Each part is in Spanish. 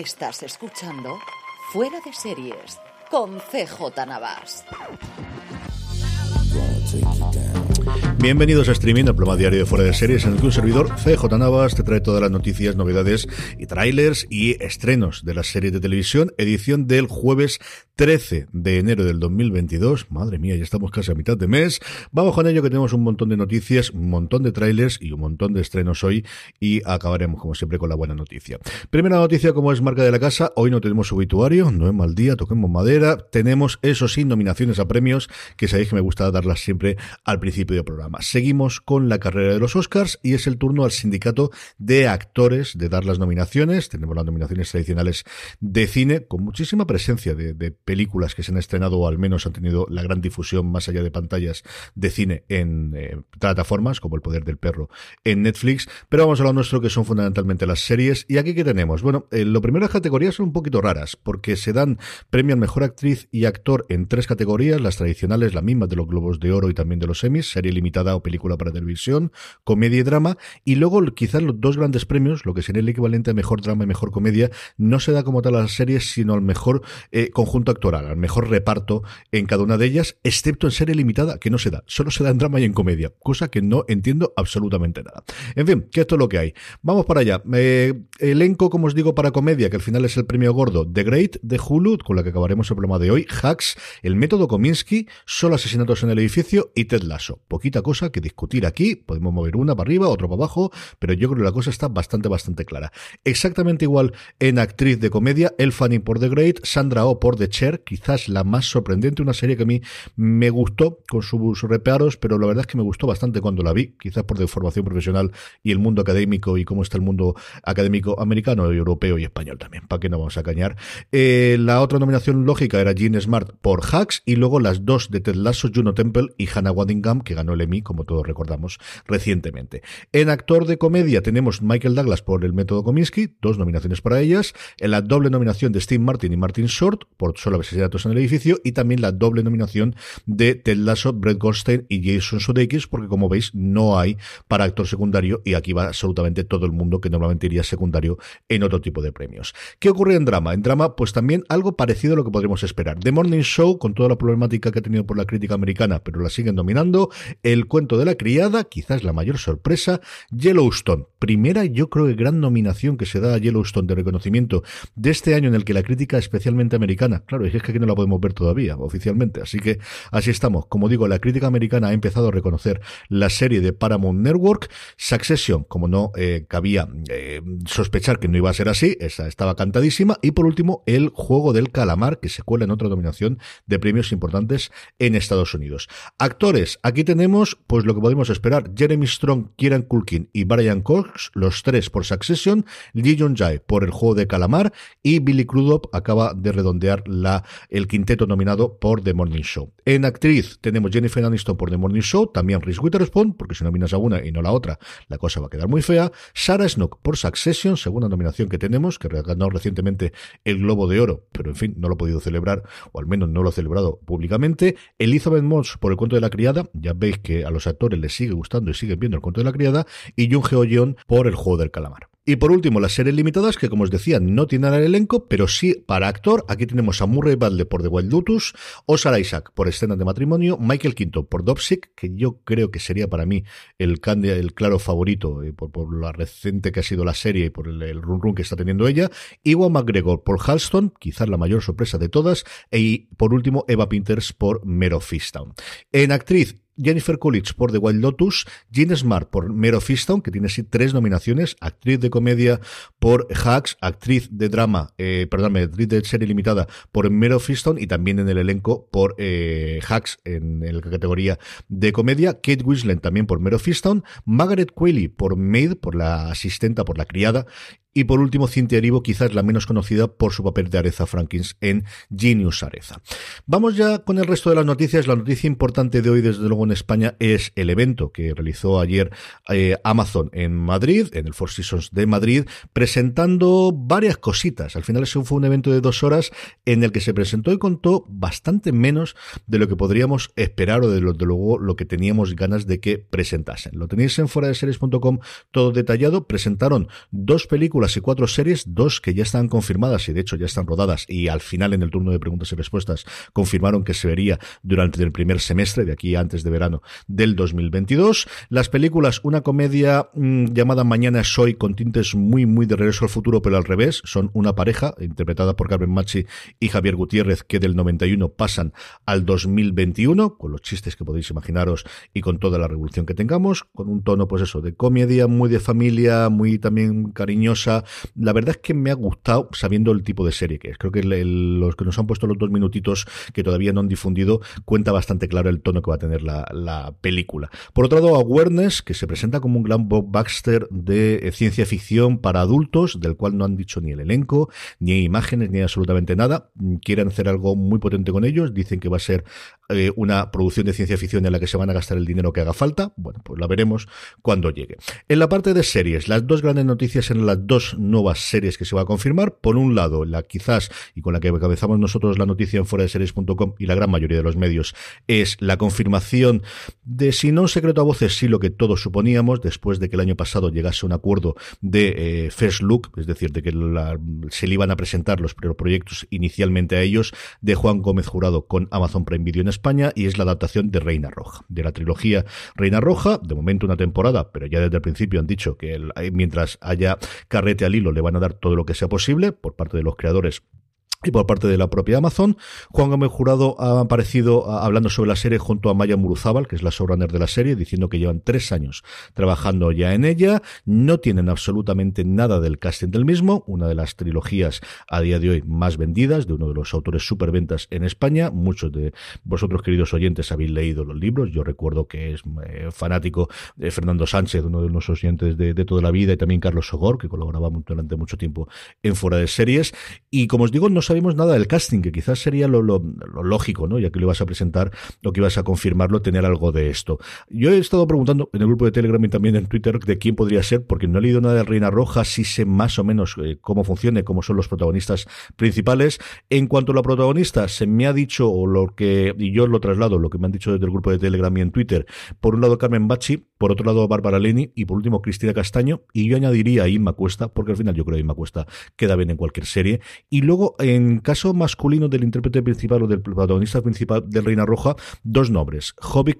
Estás escuchando Fuera de Series con CJ Navas. Bienvenidos a Streaming, el programa diario de Fuera de Series, en el que un servidor, CJ Navas, te trae todas las noticias, novedades y trailers y estrenos de las series de televisión, edición del jueves 13 de enero del 2022. Madre mía, ya estamos casi a mitad de mes. Vamos con ello que tenemos un montón de noticias, un montón de trailers y un montón de estrenos hoy y acabaremos como siempre con la buena noticia. Primera noticia como es marca de la casa, hoy no tenemos obituario, no es mal día, toquemos madera, tenemos eso sí nominaciones a premios que sabéis que me gusta darlas siempre al principio del programa. Seguimos con la carrera de los Oscars y es el turno al sindicato de actores de dar las nominaciones. Tenemos las nominaciones tradicionales de cine con muchísima presencia de, películas que se han estrenado o al menos han tenido la gran difusión más allá de pantallas de cine en eh, plataformas como El Poder del Perro en Netflix. Pero vamos a lo nuestro que son fundamentalmente las series. ¿Y aquí qué tenemos? Bueno, eh, lo primero las categorías son un poquito raras porque se dan premio al mejor actriz y actor en tres categorías, las tradicionales, la misma de los Globos de Oro y también de los Emmys, serie limitada o película para televisión, comedia y drama, y luego quizás los dos grandes premios, lo que sería el equivalente a mejor drama y mejor comedia, no se da como tal a las series, sino al mejor eh, conjunto actoral, al mejor reparto en cada una de ellas, excepto en serie limitada, que no se da, solo se da en drama y en comedia, cosa que no entiendo absolutamente nada. En fin, que esto es lo que hay. Vamos para allá. Eh, elenco, como os digo, para comedia, que al final es el premio gordo, The Great de Hulu, con la que acabaremos el programa de hoy, Hacks, El método Kominsky, Solo asesinatos en el edificio y Ted Lasso. Poquita cosa que discutir aquí. Podemos mover una para arriba, otra para abajo, pero yo creo que la cosa está bastante, bastante clara. Exactamente igual en actriz de comedia, El Fanny por The Great, Sandra O oh por The Chair, quizás la más sorprendente, una serie que a mí me gustó con sus reparos, pero la verdad es que me gustó bastante cuando la vi, quizás por de formación profesional y el mundo académico y cómo está el mundo académico americano, europeo y español también, para que no vamos a cañar. Eh, la otra nominación lógica era Jean Smart por Hacks y luego las dos de Ted Lasso, Juno Temple y Hannah Waddingham, que ganó el Emmy como todos recordamos recientemente. En actor de comedia tenemos Michael Douglas por El método Kominsky, dos nominaciones para ellas, en la doble nominación de Steve Martin y Martin Short por Solo asesinatos en el edificio y también la doble nominación de Ted Lasso, Brett Goldstein y Jason Sudeikis porque como veis no hay para actor secundario y aquí va absolutamente todo el mundo que normalmente iría secundario en otro tipo de premios. ¿Qué ocurre en drama? En drama pues también algo parecido a lo que podríamos esperar. The Morning Show con toda la problemática que ha tenido por la crítica americana pero la siguen dominando. El cuento de la criada, quizás la mayor sorpresa, Yellowstone. Primera, yo creo que gran nominación que se da a Yellowstone de reconocimiento de este año en el que la crítica especialmente americana, claro, es que aquí no la podemos ver todavía oficialmente, así que así estamos. Como digo, la crítica americana ha empezado a reconocer la serie de Paramount Network, Succession, como no eh, cabía eh, sospechar que no iba a ser así, esa estaba cantadísima, y por último, el juego del calamar, que se cuela en otra nominación de premios importantes en Estados Unidos. Actores, aquí tenemos, pues lo que podemos esperar. Jeremy Strong, Kieran Culkin y Brian Cox, los tres por Succession, Lee Jong Jae por el juego de calamar y Billy Crudup acaba de redondear la, el quinteto nominado por The Morning Show. En actriz tenemos Jennifer Aniston por The Morning Show, también Reese Witherspoon, porque si nominas a una y no la otra, la cosa va a quedar muy fea. Sarah Snook por Succession, segunda nominación que tenemos, que ganó recientemente el Globo de Oro, pero en fin, no lo ha podido celebrar, o al menos no lo ha celebrado públicamente. Elizabeth Moss por el cuento de la criada, ya veis que a los actores les sigue gustando y siguen viendo el cuento de la criada, y Jung Heo por el juego del calamar. Y por último, las series limitadas, que como os decía, no tienen el elenco, pero sí para actor. Aquí tenemos a Murray Bradley por The Wild Lotus, Oscar Isaac por Escenas de Matrimonio, Michael Quinto por Dopsic, que yo creo que sería para mí el, el claro favorito eh, por, por, la reciente que ha sido la serie y por el, run run que está teniendo ella, Iwan McGregor por Halston, quizás la mayor sorpresa de todas, y por último Eva Pinters por Mero Fistown. En actriz, Jennifer Coolidge por The Wild Lotus, Jean Smart por Mero Fiston, que tiene así tres nominaciones, actriz de comedia por Hacks, actriz de drama, eh, perdóname, actriz serie limitada por Mero Fiston y también en el elenco por eh, Hacks en, la categoría de comedia, Kate Winslet también por Mero Fiston, Margaret Qualley por Maid, por la asistenta, por la criada, y por último, Cynthia Erivo, quizás la menos conocida por su papel de Areza Frankins en Genius Areza. Vamos ya con el resto de las noticias. La noticia importante de hoy, desde luego en España, es el evento que realizó ayer eh, Amazon en Madrid, en el Four Seasons de Madrid, presentando varias cositas. Al final ese fue un evento de dos horas en el que se presentó y contó bastante menos de lo que podríamos esperar o de, lo, de luego lo que teníamos ganas de que presentasen. Lo tenéis en fuera de series.com todo detallado. Presentaron dos películas y cuatro series, dos que ya están confirmadas y de hecho ya están rodadas y al final en el turno de preguntas y respuestas confirmaron que se vería durante el primer semestre de aquí antes de verano del 2022. Las películas, una comedia mm, llamada Mañana Soy con tintes muy muy de regreso al futuro pero al revés, son una pareja interpretada por Carmen Machi y Javier Gutiérrez que del 91 pasan al 2021 con los chistes que podéis imaginaros y con toda la revolución que tengamos, con un tono pues eso de comedia muy de familia, muy también cariñosa la verdad es que me ha gustado sabiendo el tipo de serie que es. Creo que los que nos han puesto los dos minutitos que todavía no han difundido cuenta bastante claro el tono que va a tener la, película. Por otro lado, Awareness, que se presenta como un gran Bob Baxter de eh, ciencia ficción para adultos, del cual no han dicho ni el elenco, ni imágenes, ni absolutamente nada. Quieren hacer algo muy potente con ellos. Dicen que va a ser eh, una producción de ciencia ficción en la que se van a gastar el dinero que haga falta. Bueno, pues la veremos cuando llegue. En la parte de series, las dos grandes noticias en las dos nuevas series que se va a confirmar. Por un lado, la quizás, y con la que cabezamos nosotros la noticia en fuera de series.com y la gran mayoría de los medios, es la confirmación de, si no un secreto a voces, sí lo que todos suponíamos, después de que el año pasado llegase un acuerdo de eh, First Look, es decir, de que se le iban a presentar los proyectos inicialmente a ellos, de Juan Gómez Jurado con Amazon Prime Video en España, y es la adaptación de Reina Roja, de la trilogía Reina Roja, de momento una temporada, pero ya desde el principio han dicho que mientras haya carrera al hilo le van a dar todo lo que sea posible por parte de los creadores y por parte de la propia Amazon. Juan Gómez Jurado ha aparecido hablando sobre la serie junto a Maya Muruzábal, que es la showrunner de la serie, diciendo que llevan tres años trabajando ya en ella. No tienen absolutamente nada del casting del mismo, una de las trilogías a día de hoy más vendidas, de uno de los autores superventas en España. Muchos de vosotros, queridos oyentes, habéis leído los libros. Yo recuerdo que es eh, fanático de Fernando Sánchez, uno de nuestros oyentes de, toda la vida, y también Carlos Sogor, que colaboraba durante mucho tiempo en Fuera de Series. Y como os digo, no sabemos nada del casting, que quizás sería lo, lógico, ¿no? Ya que lo ibas a presentar, lo que ibas a confirmarlo, tener algo de esto. Yo he estado preguntando en el grupo de Telegram y también en Twitter de quién podría ser, porque no he leído nada de Reina Roja, sí sé más o menos eh, cómo funciona, cómo son los protagonistas principales. En cuanto a la protagonista, se me ha dicho, o lo que, y yo lo traslado, lo que me han dicho desde el grupo de Telegram y en Twitter, por un lado Carmen Bachi, por otro lado Bárbara Leni y por último Cristina Castaño, y yo añadiría a Inma Cuesta, porque al final yo creo que Inma Cuesta queda bien en cualquier serie. Y luego, en caso masculino del intérprete principal o del protagonista principal de Reina Roja, dos nombres. Hobby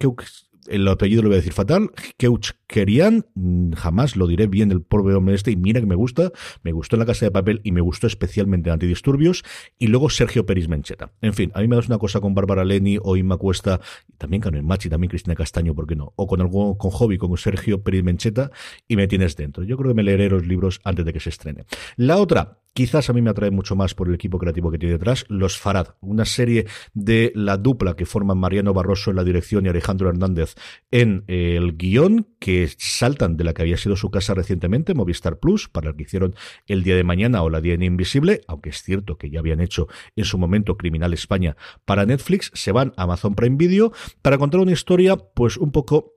el apellido lo voy a decir fatal, Keuch Kerian, mm, jamás lo diré bien el pobre hombre este, y mira que me gusta, me gustó en la casa de papel y me gustó especialmente en Antidisturbios, y luego Sergio Peris Mencheta. En fin, a mí me das una cosa con Bárbara Leni o Inma Cuesta, también con el Machi, también Cristina Castaño, ¿por qué no? O con algo con Hobby, con Sergio Peris Mencheta, y me tienes dentro. Yo creo que me leeré los libros antes de que se estrene. La otra, Quizás a mí me atrae mucho más por el equipo creativo que tiene detrás, Los Farad, una serie de la dupla que forman Mariano Barroso en la dirección y Alejandro Hernández en el guion, que saltan de la que había sido su casa recientemente, Movistar Plus, para el que hicieron el día de mañana o la día Invisible, aunque es cierto que ya habían hecho en su momento Criminal España para Netflix, se van a Amazon Prime Video para contar una historia, pues un poco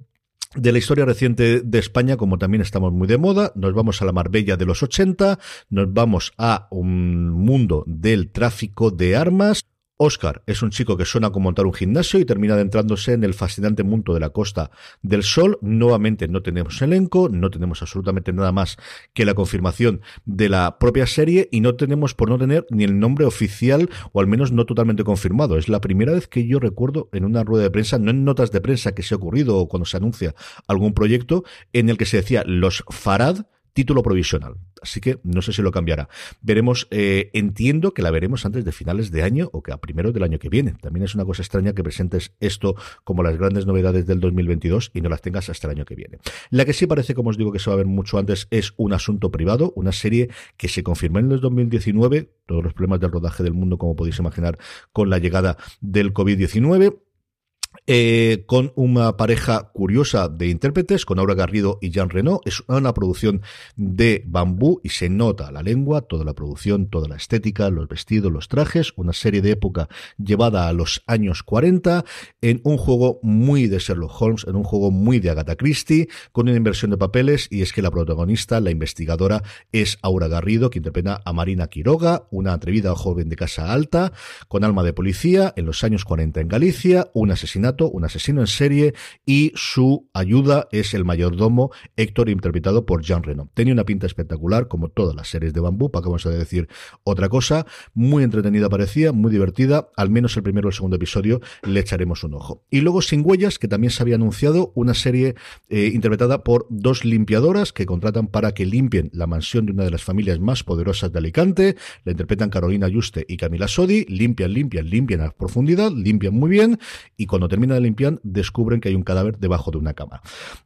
de la historia reciente de España, como también estamos muy de moda, nos vamos a la Marbella de los 80, nos vamos a un mundo del tráfico de armas, Oscar es un chico que suena como montar un gimnasio y termina adentrándose en el fascinante mundo de la Costa del Sol. Nuevamente no tenemos elenco, no tenemos absolutamente nada más que la confirmación de la propia serie y no tenemos por no tener ni el nombre oficial o al menos no totalmente confirmado. Es la primera vez que yo recuerdo en una rueda de prensa, no en notas de prensa que se ha ocurrido o cuando se anuncia algún proyecto, en el que se decía los Farad título provisional. Así que no sé si lo cambiará. Veremos, eh, entiendo que la veremos antes de finales de año o que a primeros del año que viene. También es una cosa extraña que presentes esto como las grandes novedades del 2022 y no las tengas hasta el año que viene. La que sí parece, como os digo, que se va a ver mucho antes es un asunto privado, una serie que se confirmó en el 2019, todos los problemas del rodaje del mundo, como podéis imaginar, con la llegada del COVID-19 eh, con una pareja curiosa de intérpretes, con Aura Garrido y Jean Renault. Es una producción de bambú y se nota la lengua, toda la producción, toda la estética, los vestidos, los trajes, una serie de época llevada a los años 40 en un juego muy de Sherlock Holmes, en un juego muy de Agatha Christie, con una inversión de papeles y es que la protagonista, la investigadora, es Aura Garrido, que interpreta a Marina Quiroga, una atrevida joven de casa alta, con alma de policía, en los años 40 en Galicia, un un asesino en serie, y su ayuda es el mayordomo Héctor, interpretado por Jean Reno. Tenía una pinta espectacular, como todas las series de bambú, para vamos a decir otra cosa. Muy entretenida parecía, muy divertida. Al menos el primero o el segundo episodio le echaremos un ojo. Y luego Sin Huellas, que también se había anunciado, una serie eh, interpretada por dos limpiadoras que contratan para que limpien la mansión de una de las familias más poderosas de Alicante. La interpretan Carolina Yuste y Camila Sodi. Limpian, limpian, limpian a profundidad, limpian muy bien. Y cuando termina de limpiar, descubren que hay un cadáver debajo de una cama.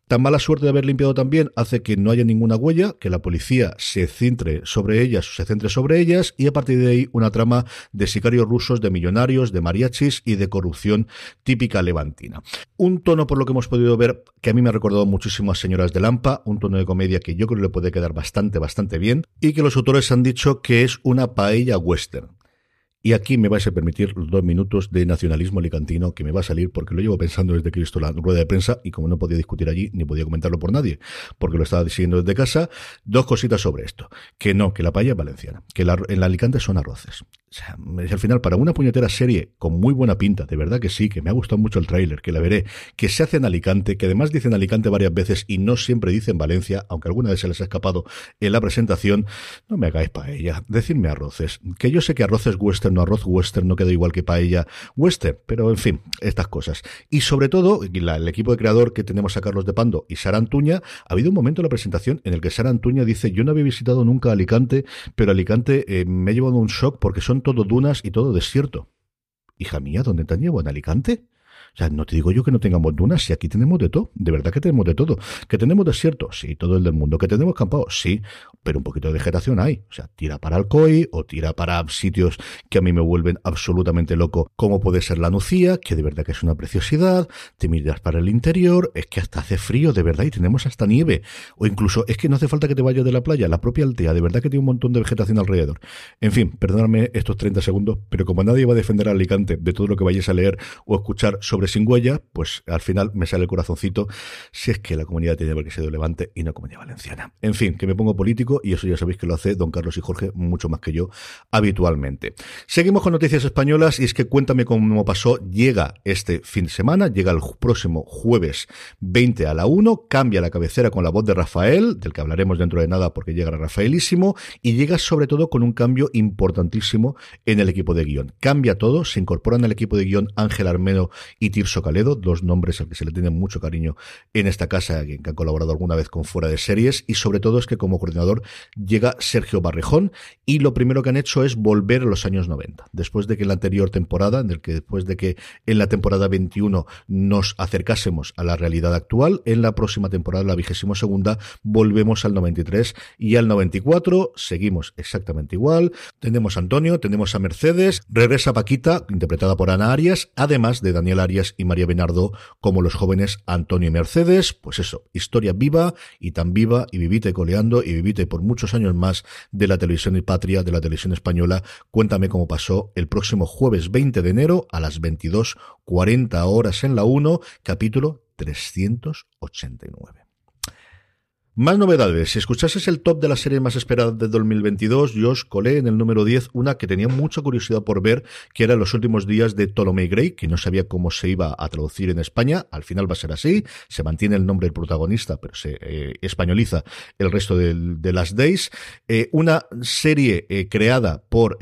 Tan mala suerte de haber limpiado también hace que no haya ninguna huella, que la policía se centre sobre ellas, se centre sobre ellas, y a partir de ahí una trama de sicarios rusos, de millonarios, de mariachis y de corrupción típica levantina. Un tono, por lo que hemos podido ver, que a mí me ha recordado muchísimo a Señoras de Lampa, un tono de comedia que yo creo que le puede quedar bastante, bastante bien, y que los autores han dicho que es una paella western. Y aquí me vais a permitir los dos minutos de nacionalismo alicantino que me va a salir porque lo llevo pensando desde que he visto la rueda de prensa y como no podía discutir allí ni podía comentarlo por nadie porque lo estaba siguiendo desde casa, dos cositas sobre esto. Que no, que la paella es valenciana, que en la Alicante son arroces. O sea, al final, para una puñetera serie con muy buena pinta, de verdad que sí, que me ha gustado mucho el tráiler, que la veré, que se hace en Alicante, que además dicen Alicante varias veces y no siempre dicen Valencia, aunque alguna vez se les ha escapado en la presentación, no me hagáis paella, decidme arroces. Que yo sé que arroces western o arroz western no queda igual que paella western, pero en fin, estas cosas. Y sobre todo, el equipo de creador que tenemos a Carlos de Pando y Sara Antuña, ha habido un momento en la presentación en el que Sara Antuña dice, yo no había visitado nunca Alicante, pero Alicante eh, me ha llevado un shock porque son todo dunas y todo desierto. Hija mía, ¿dónde te han llevado? ¿En Alicante? O sea, no te digo yo que no tengamos dunas, si aquí tenemos de todo, de verdad que tenemos de todo. Que tenemos desierto, sí, todo el del mundo. Que tenemos campado, sí, pero un poquito de vegetación hay. O sea, tira para Alcoy o tira para sitios que a mí me vuelven absolutamente loco, como puede ser la Nucía, que de verdad que es una preciosidad. Te miras para el interior, es que hasta hace frío, de verdad, y tenemos hasta nieve. O incluso, es que no hace falta que te vayas de la playa, la propia Altea, de verdad que tiene un montón de vegetación alrededor. En fin, perdóname estos 30 segundos, pero como nadie va a defender a Alicante de todo lo que vayáis a leer o escuchar sobre sin huella, pues al final me sale el corazoncito si es que la comunidad tiene que ser de y no comunidad valenciana. En fin, que me pongo político y eso ya sabéis que lo hace don Carlos y Jorge mucho más que yo habitualmente. Seguimos con noticias españolas y es que cuéntame cómo pasó, llega este fin de semana, llega el próximo jueves 20 a la 1, cambia la cabecera con la voz de Rafael, del que hablaremos dentro de nada porque llega Rafaelísimo, y llega sobre todo con un cambio importantísimo en el equipo de guion. Cambia todo, se incorporan al equipo de guion Ángel Armeno y Tirso Caledo, dos nombres al que se le tiene mucho cariño en esta casa, que han colaborado alguna vez con Fuera de Series, y sobre todo es que como coordinador llega Sergio Barrejón, y lo primero que han hecho es volver a los años 90. Después de que en la anterior temporada, en el que después de que en la temporada 21 nos acercásemos a la realidad actual, en la próxima temporada, la vigésimo segunda, volvemos al 93 y al 94, seguimos exactamente igual. Tenemos a Antonio, tenemos a Mercedes, regresa Paquita, interpretada por Ana Arias, además de Daniel Arias y María Benardo como los jóvenes Antonio y Mercedes. Pues eso, historia viva y tan viva y vivite coleando y vivite por muchos años más de la televisión y patria, de la televisión española. Cuéntame cómo pasó el próximo jueves 20 de enero a las 22.40 horas en la 1, capítulo 389. Más novedades. Si escuchases el top de las series más esperadas de 2022, yo os colé en el número 10 una que tenía mucha curiosidad por ver, que era Los últimos días de Ptolemy Gray, que no sabía cómo se iba a traducir en España. Al final va a ser así. Se mantiene el nombre del protagonista, pero se eh, españoliza el resto de, las Days. Eh, una serie eh, creada por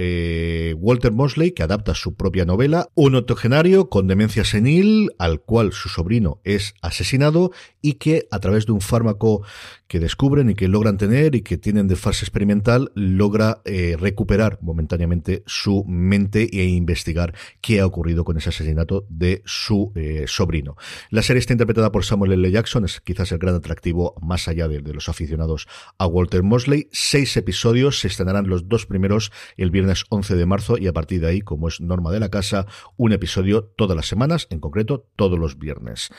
Walter Mosley, que adapta su propia novela. Un octogenario con demencia senil, al cual su sobrino es asesinado y que a través de un fármaco que descubren y que logran tener y que tienen de fase experimental, logra eh, recuperar momentáneamente su mente e investigar qué ha ocurrido con ese asesinato de su eh, sobrino. La serie está interpretada por Samuel L. Jackson, es quizás el gran atractivo más allá de, de los aficionados a Walter Mosley. Seis episodios, se estrenarán los dos primeros el viernes 11 de marzo y a partir de ahí, como es norma de la casa, un episodio todas las semanas, en concreto todos los viernes.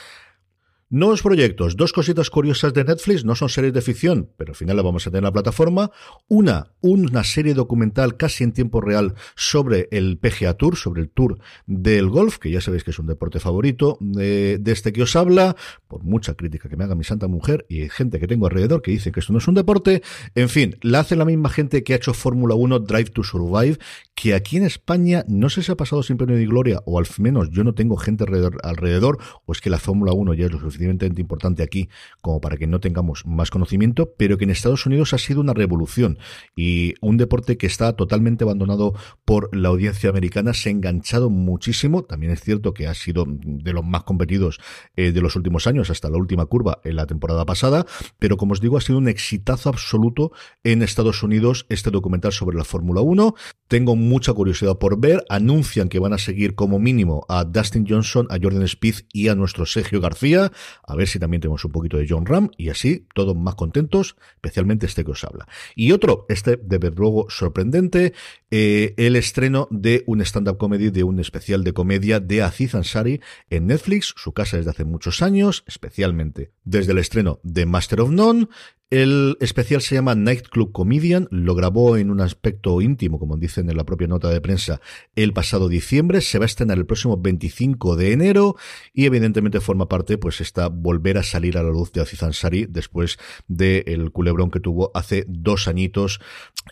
Nuevos proyectos, dos cositas curiosas de Netflix, no son series de ficción, pero al final la vamos a tener en la plataforma. Una, una serie documental casi en tiempo real sobre el PGA Tour, sobre el Tour del golf, que ya sabéis que es un deporte favorito de, de este que os habla, por mucha crítica que me haga mi santa mujer y gente que tengo alrededor que dicen que esto no es un deporte. En fin, la hace la misma gente que ha hecho Fórmula 1 Drive to Survive, que aquí en España no sé si ha pasado sin pena ni gloria, o al menos yo no tengo gente alrededor, alrededor o es que la Fórmula 1 ya es lo suficientemente importante aquí como para que no tengamos más conocimiento, pero que en Estados Unidos ha sido una revolución y un deporte que está totalmente abandonado por la audiencia americana, se ha enganchado muchísimo, también es cierto que ha sido de los más competidos eh, de los últimos años hasta la última curva en la temporada pasada, pero como os digo ha sido un exitazo absoluto en Estados Unidos este documental sobre la Fórmula 1. Tengo mucha curiosidad por ver. Anuncian que van a seguir como mínimo a Dustin Johnson, a Jordan Spieth y a nuestro Sergio García. A ver si también tenemos un poquito de John Ram y así todos más contentos, especialmente este que os habla. Y otro, este de luego sorprendente, eh, el estreno de un stand-up comedy, de un especial de comedia de Aziz Ansari en Netflix, su casa desde hace muchos años, especialmente desde el estreno de Master of None, el especial se llama Nightclub Comedian, lo grabó en un aspecto íntimo, como dicen en la propia nota de prensa, el pasado diciembre, se va a estrenar el próximo 25 de enero y evidentemente forma parte, pues, esta volver a salir a la luz de Aziz Ansari después del culebrón que tuvo hace dos añitos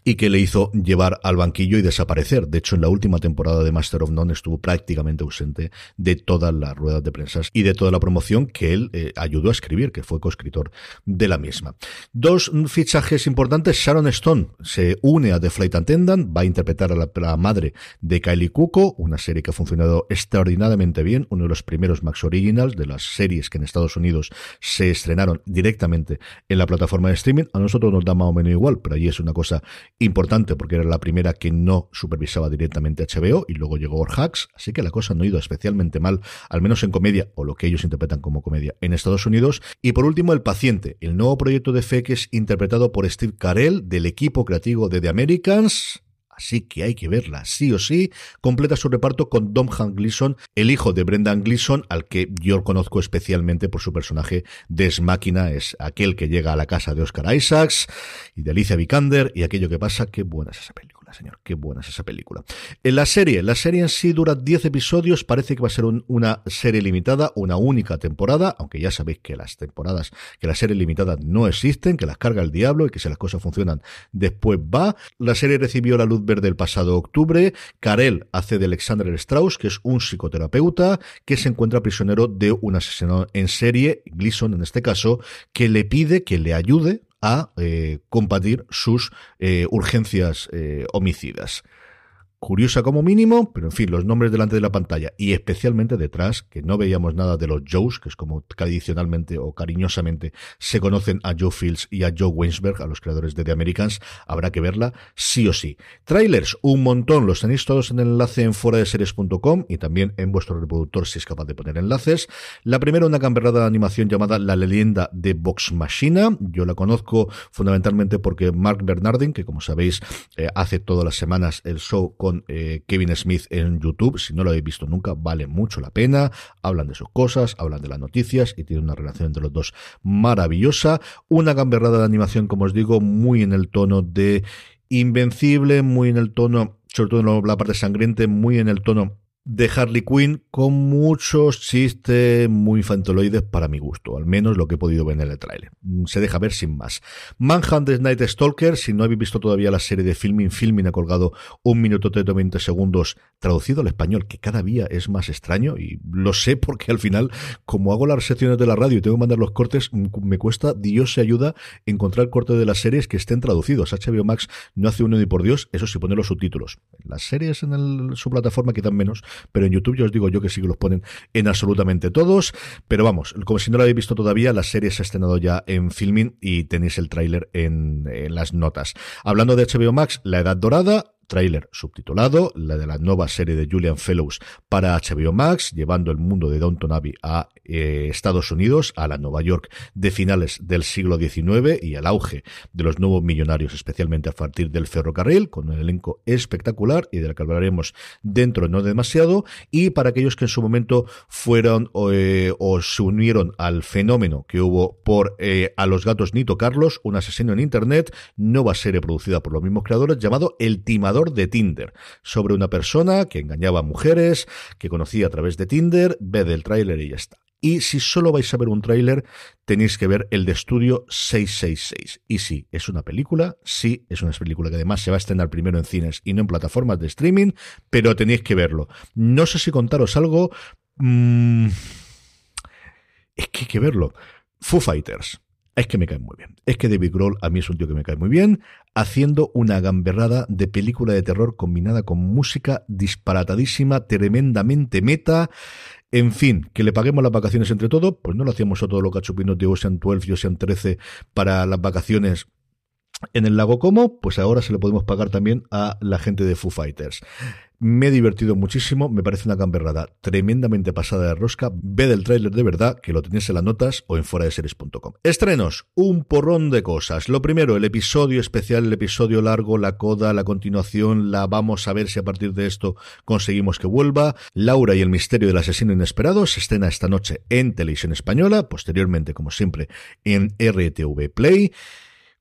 y que le hizo llevar al banquillo y desaparecer. De hecho, en la última temporada de Master of None estuvo prácticamente ausente de todas las ruedas de prensa y de toda la promoción que él eh, ayudó a escribir, que fue coescritor de la misma. Dos fichajes importantes. Sharon Stone se une a The Flight Attendant, va a interpretar a la, madre de Kylie Cuoco, una serie que ha funcionado extraordinariamente bien, uno de los primeros Max Originals de las series que en Estados Unidos se estrenaron directamente en la plataforma de streaming. A nosotros nos da más o menos igual, pero allí es una cosa importante porque era la primera que no supervisaba directamente HBO y luego llegó Orhax, así que la cosa no ha ido especialmente mal, al menos en comedia, o lo que ellos interpretan como comedia en Estados Unidos. Y por último, El Paciente, el nuevo proyecto de que es interpretado por Steve Carell del equipo creativo de The Americans. Así que hay que verla, sí o sí. Completa su reparto con Dom Han Gleason, el hijo de Brendan Gleason, al que yo conozco especialmente por su personaje de Máquina, es aquel que llega a la casa de Oscar Isaacs y de Alicia Vikander, y aquello que pasa, qué buena es esa película señor, qué buena es esa película. En la serie, la serie en sí dura 10 episodios, parece que va a ser una serie limitada, una única temporada, aunque ya sabéis que las temporadas, que las series limitadas no existen, que las carga el diablo y que si las cosas funcionan después va. La serie recibió la luz verde el pasado octubre. Karel hace de Alexander Strauss, que es un psicoterapeuta que se encuentra prisionero de un asesino en serie, Gleason en este caso, que le pide que le ayude a eh, combatir sus eh, urgencias eh, homicidas curiosa como mínimo, pero en fin, los nombres delante de la pantalla y especialmente detrás, que no veíamos nada de los Joes, que es como tradicionalmente o cariñosamente se conocen a Joe Fields y a Joe Weinsberg, a los creadores de The Americans, habrá que verla sí o sí. Trailers, un montón, los tenéis todos en el enlace en foradeseries.com y también en vuestro reproductor si es capaz de poner enlaces. La primera, una camperrada de animación llamada La leyenda de Box Machina. Yo la conozco fundamentalmente porque Mark Bernardin, que como sabéis eh, hace todas las semanas el show con eh, Kevin Smith en YouTube. Si no lo habéis visto nunca, vale mucho la pena. Hablan de sus cosas, hablan de las noticias y tiene una relación entre los dos maravillosa. Una gamberrada de animación, como os digo, muy en el tono de Invencible, muy en el tono, sobre todo en la parte sangriente, muy en el tono de Harley Quinn con muchos chistes muy infantiloides para mi gusto, al menos lo que he podido ver en el trailer. Mm, se deja ver sin más. Manhunt Night Stalker, si no habéis visto todavía la serie de Filming, Filming ha colgado un minuto de 20 segundos traducido al español, que cada día es más extraño y lo sé porque al final, como hago las secciones de la radio y tengo que mandar los cortes, mm, me cuesta, Dios se ayuda, encontrar cortes de las series que estén traducidos. HBO Max no hace uno ni por Dios, eso sí pone los subtítulos. Las series en su plataforma quizás menos, pero en YouTube yo os digo yo que sí que los ponen en absolutamente todos. Pero vamos, como si no lo habéis visto todavía, la serie se ha estrenado ya en filming y tenéis el tráiler en, en las notas. Hablando de HBO Max, La Edad Dorada, tráiler subtitulado, la de la nueva serie de Julian Fellows para HBO Max, llevando el mundo de Downton Abbey a eh, Estados Unidos, a la Nueva York de finales del siglo XIX y al auge de los nuevos millonarios, especialmente a partir del ferrocarril, con un elenco espectacular y del que hablaremos dentro no demasiado, y para aquellos que en su momento fueron eh, o se unieron al fenómeno que hubo por eh, A los gatos ni tocarlos, un asesino en Internet, nueva serie producida por los mismos creadores llamado El Timador de Tinder, sobre una persona que engañaba a mujeres, que conocía a través de Tinder, ve del tráiler y ya está. Y si solo vais a ver un tráiler, tenéis que ver el de estudio 666. Y sí, es una película, sí, es una película que además se va a estrenar primero en cines y no en plataformas de streaming, pero tenéis que verlo. No sé si contaros algo... Mm, es que hay que verlo. Foo Fighters es que me cae muy bien. Es que David Grohl a mí es un tío que me cae muy bien, haciendo una gamberrada de película de terror combinada con música disparatadísima, tremendamente meta. En fin, que le paguemos las vacaciones entre todos, pues no lo hacíamos a todos los cachupinos de Ocean 12 y Ocean 13 para las vacaciones en el lago Como, pues ahora se lo podemos pagar también a la gente de Foo Fighters. Me he divertido muchísimo, me parece una gamberrada tremendamente pasada de rosca. Ve del tráiler de verdad, que lo tenéis en las notas o en fuera de series.com. Estrenos, un porrón de cosas. Lo primero, el episodio especial, el episodio largo, la coda, la continuación, la vamos a ver si a partir de esto conseguimos que vuelva. Laura y el misterio del asesino inesperado se estrena esta noche en televisión española, posteriormente, como siempre, en RTV Play.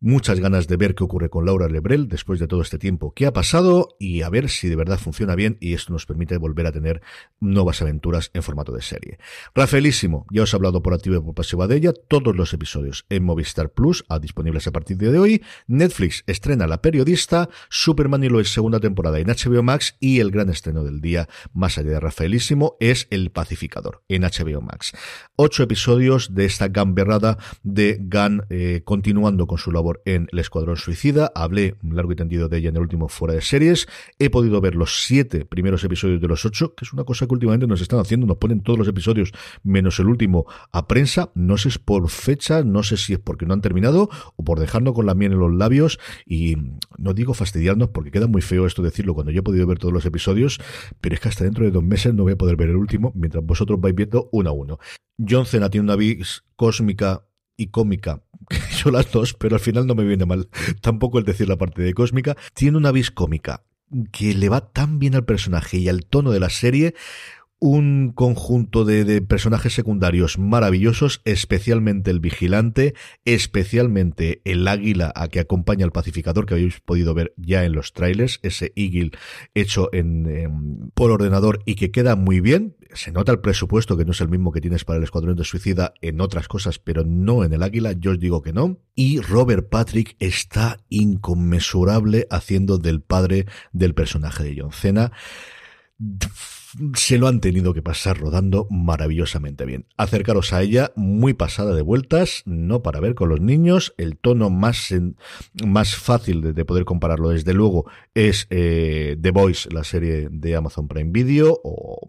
Muchas ganas de ver qué ocurre con Laura Lebrel después de todo este tiempo que ha pasado y a ver si de verdad funciona bien y esto nos permite volver a tener nuevas aventuras en formato de serie. Rafaelísimo, ya os he hablado por activo y por pasiva de ella, todos los episodios en Movistar Plus, a disponibles a partir de hoy. Netflix estrena La Periodista, Superman y Lois segunda temporada en HBO Max y el gran estreno del día, más allá de Rafaelísimo, es El Pacificador en HBO Max. Ocho episodios de esta gamberrada de Gunn eh, continuando con su labor en El Escuadrón Suicida. Hablé largo y tendido de ella en el último Fuera de Series. He podido ver los siete primeros episodios de los ocho, que es una cosa que últimamente nos están haciendo. Nos ponen todos los episodios, menos el último, a prensa. No sé si es por fecha, no sé si es porque no han terminado o por dejarnos con la miel en los labios. Y no digo fastidiarnos porque queda muy feo esto decirlo cuando yo he podido ver todos los episodios, pero es que hasta dentro de dos meses no voy a poder ver el último mientras vosotros vais viendo uno a uno. John Cena tiene una vis cósmica y cómica, yo las dos, pero al final no me viene mal tampoco el decir la parte de cósmica, tiene una vis cómica que le va tan bien al personaje y al tono de la serie, un conjunto de, de, personajes secundarios maravillosos, especialmente el vigilante, especialmente el águila a que acompaña al pacificador que habéis podido ver ya en los trailers, ese eagle hecho en, por ordenador y que queda muy bien. Se nota el presupuesto que no es el mismo que tienes para el Escuadrón de Suicida en otras cosas, pero no en el águila, yo os digo que no. Y Robert Patrick está inconmensurable haciendo del padre del personaje de John Cena se lo han tenido que pasar rodando maravillosamente bien. Acercaros a ella, muy pasada de vueltas, no para ver con los niños, el tono más, más fácil de, de, poder compararlo desde luego es eh, The Voice, la serie de Amazon Prime Video, o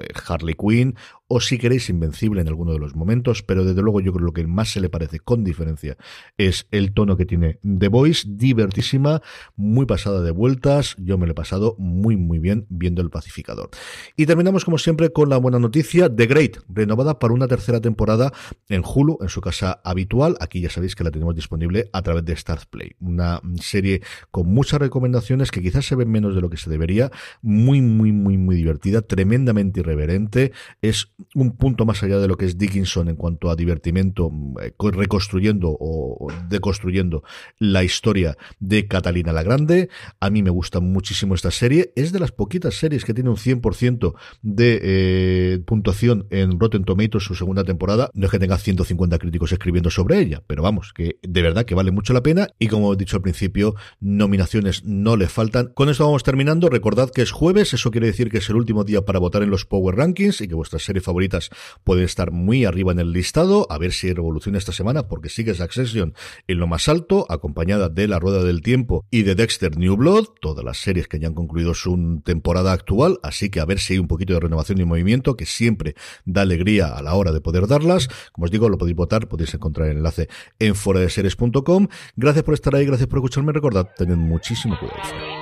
eh, Harley Quinn, o si queréis Invencible en alguno de los momentos, pero desde luego yo creo que lo que más se le parece con diferencia es el tono que tiene The Voice, divertísima, muy pasada de vueltas, yo me lo he pasado muy muy bien viendo el pacificador. Y terminamos como siempre con la buena noticia, The Great, renovada para una tercera temporada en Hulu, en su casa habitual, aquí ya sabéis que la tenemos disponible a través de Start Play, una serie con muchas recomendaciones que quizás se ven menos de lo que se debería, muy muy muy muy divertida, tremendamente irreverente, es un punto más allá de lo que es Dickinson en cuanto a divertimento, eh, reconstruyendo o deconstruyendo la historia de Catalina la Grande. A mí me gusta muchísimo esta serie. Es de las poquitas series que tiene un 100% de eh, puntuación en Rotten Tomatoes su segunda temporada. No es que tenga 150 críticos escribiendo sobre ella, pero vamos, que de verdad que vale mucho la pena. Y como he dicho al principio, nominaciones no le faltan. Con esto vamos terminando. Recordad que es jueves, eso quiere decir que es el último día para votar en los Power Rankings y que vuestra serie favorita favoritas pueden estar muy arriba en el listado, a ver si revoluciona esta semana, porque sigue Succession en lo más alto, acompañada de La Rueda del Tiempo y de Dexter New Blood, todas las series que ya han concluido su temporada actual, así que a ver si hay un poquito de renovación y movimiento, que siempre da alegría a la hora de poder darlas. Como os digo, lo podéis votar, podéis encontrar el enlace en foradeseries.com. Gracias por estar ahí, gracias por escucharme. Recordad, tened muchísimo cuidado.